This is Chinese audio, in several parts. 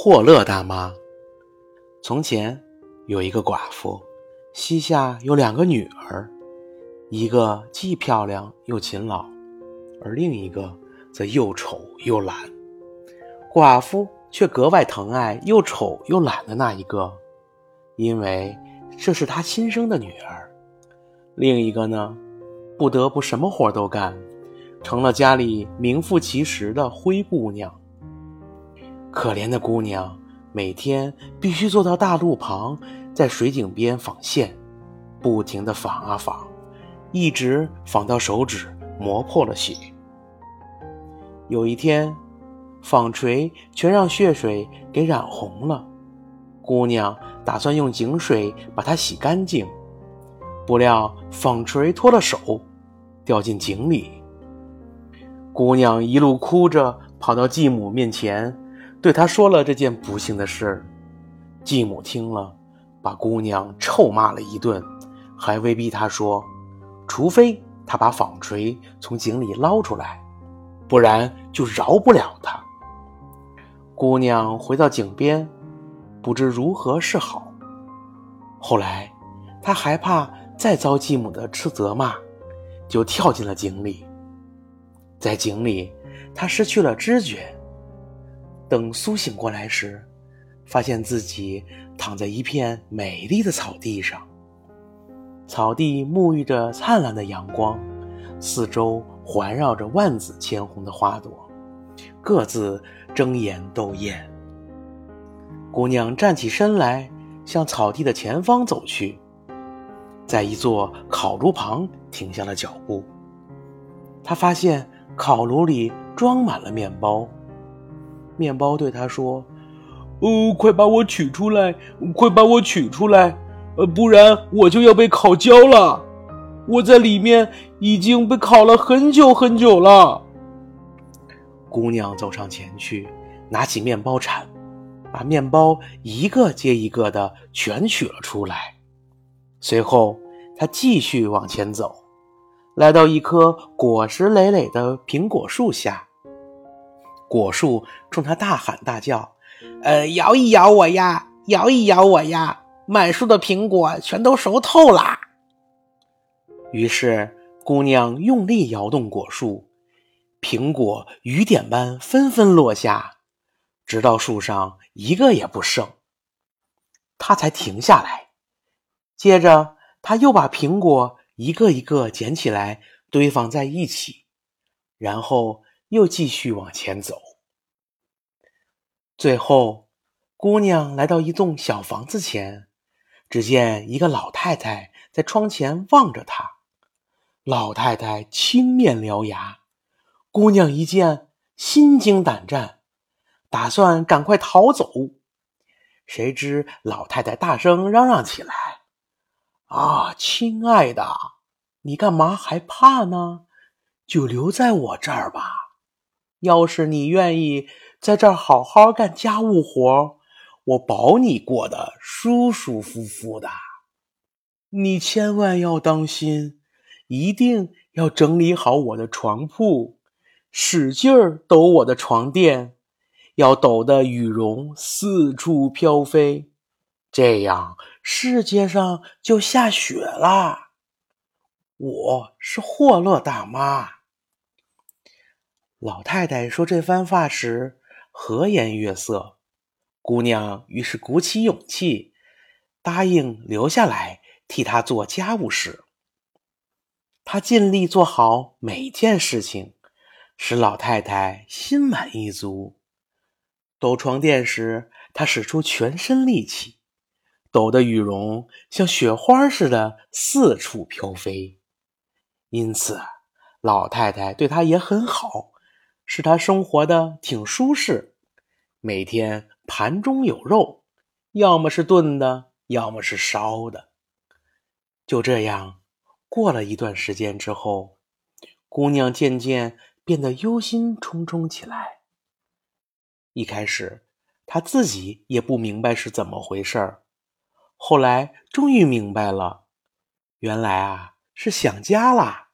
霍勒大妈。从前有一个寡妇，膝下有两个女儿，一个既漂亮又勤劳，而另一个则又丑又懒。寡妇却格外疼爱又丑又懒的那一个，因为这是她亲生的女儿。另一个呢，不得不什么活都干，成了家里名副其实的灰姑娘。可怜的姑娘，每天必须坐到大路旁，在水井边纺线，不停地纺啊纺，一直纺到手指磨破了血。有一天，纺锤全让血水给染红了。姑娘打算用井水把它洗干净，不料纺锤脱了手，掉进井里。姑娘一路哭着跑到继母面前。对他说了这件不幸的事，继母听了，把姑娘臭骂了一顿，还威逼她说：“除非她把纺锤从井里捞出来，不然就饶不了她。”姑娘回到井边，不知如何是好。后来，她害怕再遭继母的斥责骂，就跳进了井里。在井里，她失去了知觉。等苏醒过来时，发现自己躺在一片美丽的草地上。草地沐浴着灿烂的阳光，四周环绕着万紫千红的花朵，各自争妍斗艳。姑娘站起身来，向草地的前方走去，在一座烤炉旁停下了脚步。她发现烤炉里装满了面包。面包对他说：“哦，快把我取出来！快把我取出来！呃，不然我就要被烤焦了。我在里面已经被烤了很久很久了。”姑娘走上前去，拿起面包铲，把面包一个接一个的全取了出来。随后，她继续往前走，来到一棵果实累累的苹果树下。果树冲他大喊大叫：“呃，摇一摇我呀，摇一摇我呀！满树的苹果全都熟透啦！”于是，姑娘用力摇动果树，苹果雨点般纷纷落下，直到树上一个也不剩，她才停下来。接着，她又把苹果一个一个捡起来，堆放在一起，然后。又继续往前走，最后，姑娘来到一栋小房子前，只见一个老太太在窗前望着她。老太太青面獠牙，姑娘一见心惊胆战，打算赶快逃走。谁知老太太大声嚷嚷起来：“啊，亲爱的，你干嘛还怕呢？就留在我这儿吧。”要是你愿意在这儿好好干家务活，我保你过得舒舒服服的。你千万要当心，一定要整理好我的床铺，使劲儿抖我的床垫，要抖得羽绒四处飘飞，这样世界上就下雪啦。我是霍乐大妈。老太太说这番话时和颜悦色，姑娘于是鼓起勇气，答应留下来替她做家务事。她尽力做好每件事情，使老太太心满意足。抖床垫时，她使出全身力气，抖的羽绒像雪花似的四处飘飞。因此，老太太对她也很好。使他生活的挺舒适，每天盘中有肉，要么是炖的，要么是烧的。就这样过了一段时间之后，姑娘渐渐变得忧心忡忡起来。一开始，她自己也不明白是怎么回事儿，后来终于明白了，原来啊是想家啦。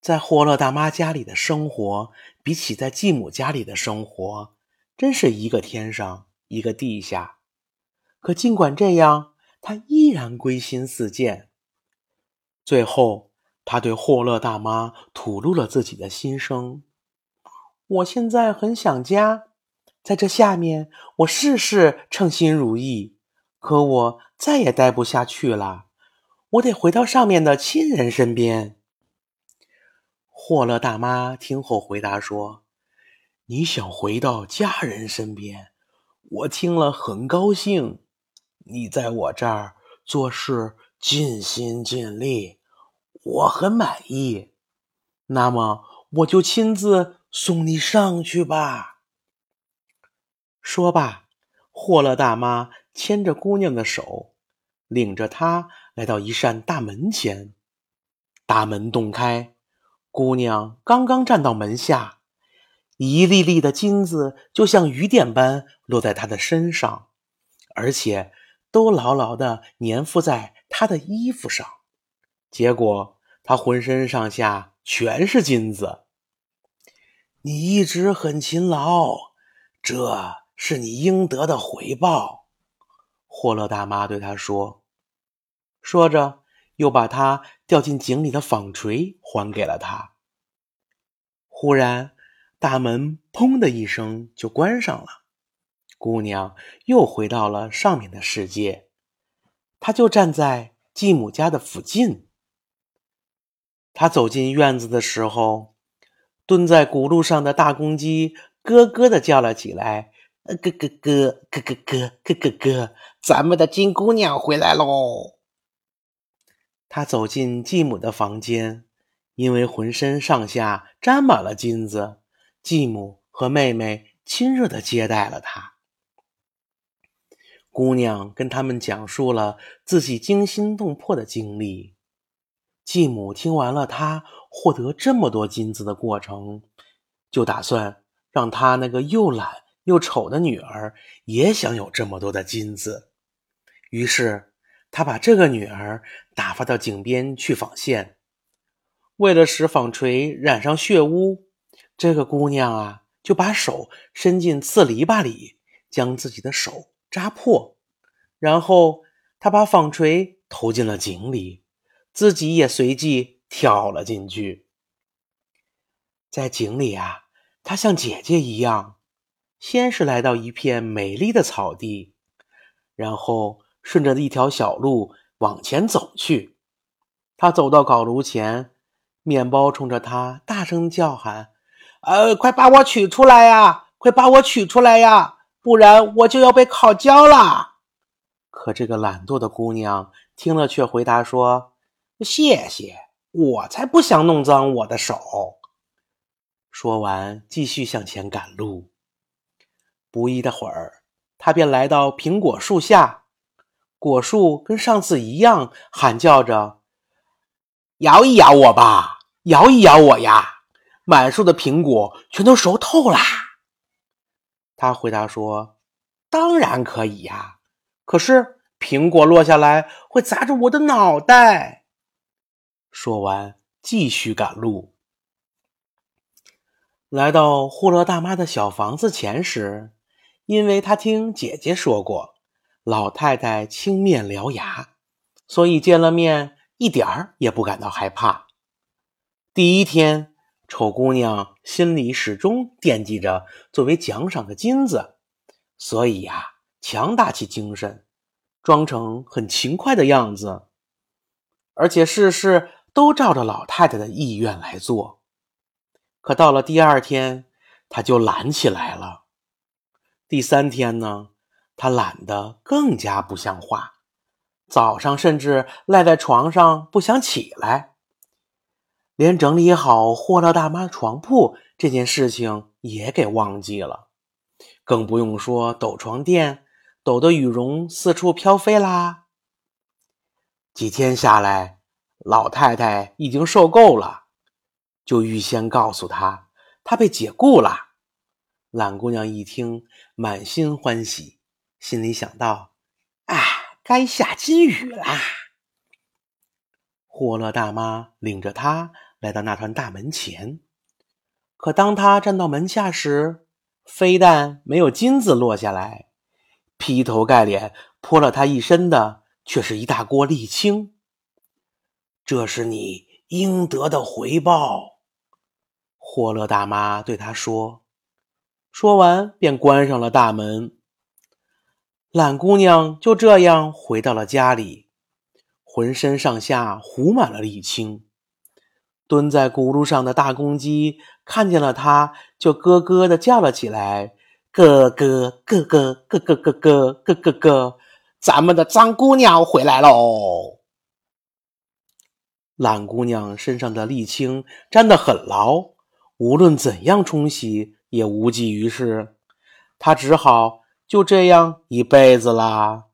在霍勒大妈家里的生活，比起在继母家里的生活，真是一个天上一个地下。可尽管这样，他依然归心似箭。最后，他对霍勒大妈吐露了自己的心声：“我现在很想家，在这下面，我事事称心如意。可我再也待不下去了，我得回到上面的亲人身边。”霍勒大妈听后回答说：“你想回到家人身边，我听了很高兴。你在我这儿做事尽心尽力，我很满意。那么，我就亲自送你上去吧。”说罢，霍勒大妈牵着姑娘的手，领着她来到一扇大门前，大门洞开。姑娘刚刚站到门下，一粒粒的金子就像雨点般落在她的身上，而且都牢牢地粘附在她的衣服上。结果她浑身上下全是金子。你一直很勤劳，这是你应得的回报。”霍勒大妈对她说。说着。又把他掉进井里的纺锤还给了他。忽然，大门“砰”的一声就关上了，姑娘又回到了上面的世界。她就站在继母家的附近。她走进院子的时候，蹲在轱辘上的大公鸡咯咯的叫了起来：“咯咯咯，咯咯咯，咯咯咯，咱们的金姑娘回来喽！”他走进继母的房间，因为浑身上下沾满了金子，继母和妹妹亲热地接待了他。姑娘跟他们讲述了自己惊心动魄的经历。继母听完了他获得这么多金子的过程，就打算让他那个又懒又丑的女儿也享有这么多的金子。于是。他把这个女儿打发到井边去纺线，为了使纺锤染上血污，这个姑娘啊就把手伸进刺篱笆里，将自己的手扎破，然后她把纺锤投进了井里，自己也随即跳了进去。在井里啊，她像姐姐一样，先是来到一片美丽的草地，然后。顺着一条小路往前走去，他走到烤炉前，面包冲着他大声叫喊：“呃，快把我取出来呀！快把我取出来呀！不然我就要被烤焦了。”可这个懒惰的姑娘听了，却回答说：“谢谢，我才不想弄脏我的手。”说完，继续向前赶路。不一会儿，他便来到苹果树下。果树跟上次一样，喊叫着：“摇一摇我吧，摇一摇我呀！”满树的苹果全都熟透啦。他回答说：“当然可以呀，可是苹果落下来会砸着我的脑袋。”说完，继续赶路。来到霍勒大妈的小房子前时，因为他听姐姐说过。老太太青面獠牙，所以见了面一点儿也不感到害怕。第一天，丑姑娘心里始终惦记着作为奖赏的金子，所以呀，强打起精神，装成很勤快的样子，而且事事都照着老太太的意愿来做。可到了第二天，她就懒起来了。第三天呢？他懒得更加不像话，早上甚至赖在床上不想起来，连整理好霍勒大妈床铺这件事情也给忘记了，更不用说抖床垫，抖得羽绒四处飘飞啦。几天下来，老太太已经受够了，就预先告诉他，她被解雇了。懒姑娘一听，满心欢喜。心里想到：“啊，该下金雨啦！”霍勒大妈领着他来到那团大门前，可当他站到门下时，非但没有金子落下来，劈头盖脸泼了他一身的却是一大锅沥青。这是你应得的回报。”霍勒大妈对他说。说完，便关上了大门。懒姑娘就这样回到了家里，浑身上下糊满了沥青。蹲在轱辘上的大公鸡看见了她，就咯咯的叫了起来：“咯咯咯咯咯咯咯咯咯咯咯！咱们的脏姑娘回来喽！”懒姑娘身上的沥青粘得很牢，无论怎样冲洗。也无济于事，她只好就这样一辈子啦。